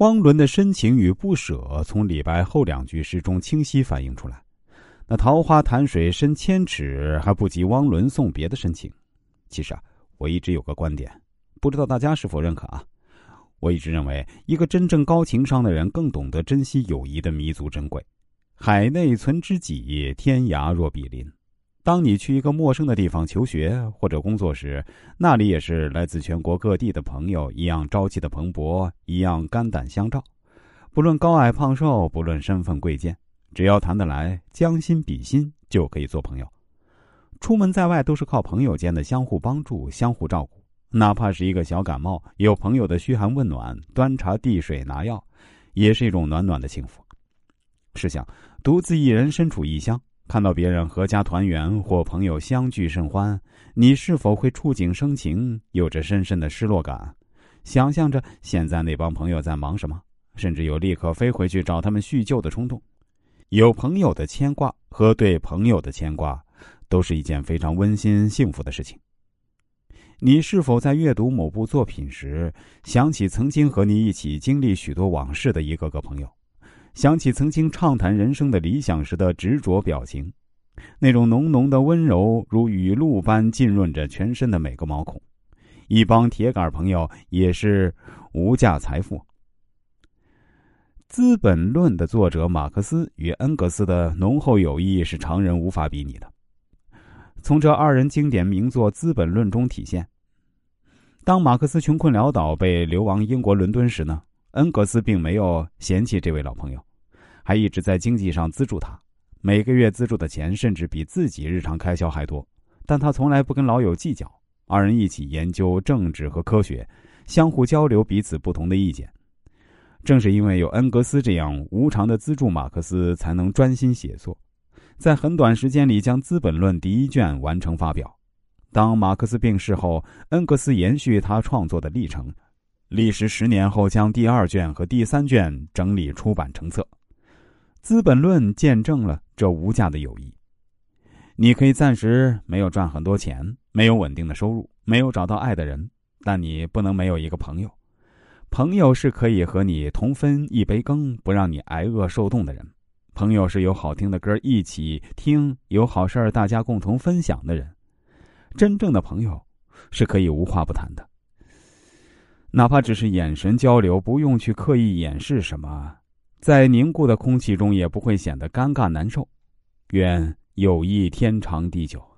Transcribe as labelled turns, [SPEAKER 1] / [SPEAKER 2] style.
[SPEAKER 1] 汪伦的深情与不舍从李白后两句诗中清晰反映出来。那桃花潭水深千尺，还不及汪伦送别的深情。其实啊，我一直有个观点，不知道大家是否认可啊？我一直认为，一个真正高情商的人更懂得珍惜友谊的弥足珍贵。海内存知己，天涯若比邻。当你去一个陌生的地方求学或者工作时，那里也是来自全国各地的朋友，一样朝气的蓬勃，一样肝胆相照。不论高矮胖瘦，不论身份贵贱，只要谈得来，将心比心，就可以做朋友。出门在外，都是靠朋友间的相互帮助、相互照顾。哪怕是一个小感冒，有朋友的嘘寒问暖、端茶递水、拿药，也是一种暖暖的幸福。试想，独自一人身处异乡。看到别人阖家团圆或朋友相聚甚欢，你是否会触景生情，有着深深的失落感？想象着现在那帮朋友在忙什么，甚至有立刻飞回去找他们叙旧的冲动。有朋友的牵挂和对朋友的牵挂，都是一件非常温馨幸福的事情。你是否在阅读某部作品时，想起曾经和你一起经历许多往事的一个个朋友？想起曾经畅谈人生的理想时的执着表情，那种浓浓的温柔如雨露般浸润着全身的每个毛孔。一帮铁杆朋友也是无价财富。《资本论》的作者马克思与恩格斯的浓厚友谊是常人无法比拟的，从这二人经典名作《资本论》中体现。当马克思穷困潦倒被流亡英国伦敦时呢？恩格斯并没有嫌弃这位老朋友，还一直在经济上资助他，每个月资助的钱甚至比自己日常开销还多。但他从来不跟老友计较，二人一起研究政治和科学，相互交流彼此不同的意见。正是因为有恩格斯这样无偿的资助，马克思才能专心写作，在很短时间里将《资本论》第一卷完成发表。当马克思病逝后，恩格斯延续他创作的历程。历时十年后，将第二卷和第三卷整理出版成册，《资本论》见证了这无价的友谊。你可以暂时没有赚很多钱，没有稳定的收入，没有找到爱的人，但你不能没有一个朋友。朋友是可以和你同分一杯羹，不让你挨饿受冻的人。朋友是有好听的歌一起听，有好事大家共同分享的人。真正的朋友是可以无话不谈的。哪怕只是眼神交流，不用去刻意掩饰什么，在凝固的空气中也不会显得尴尬难受。愿友谊天长地久。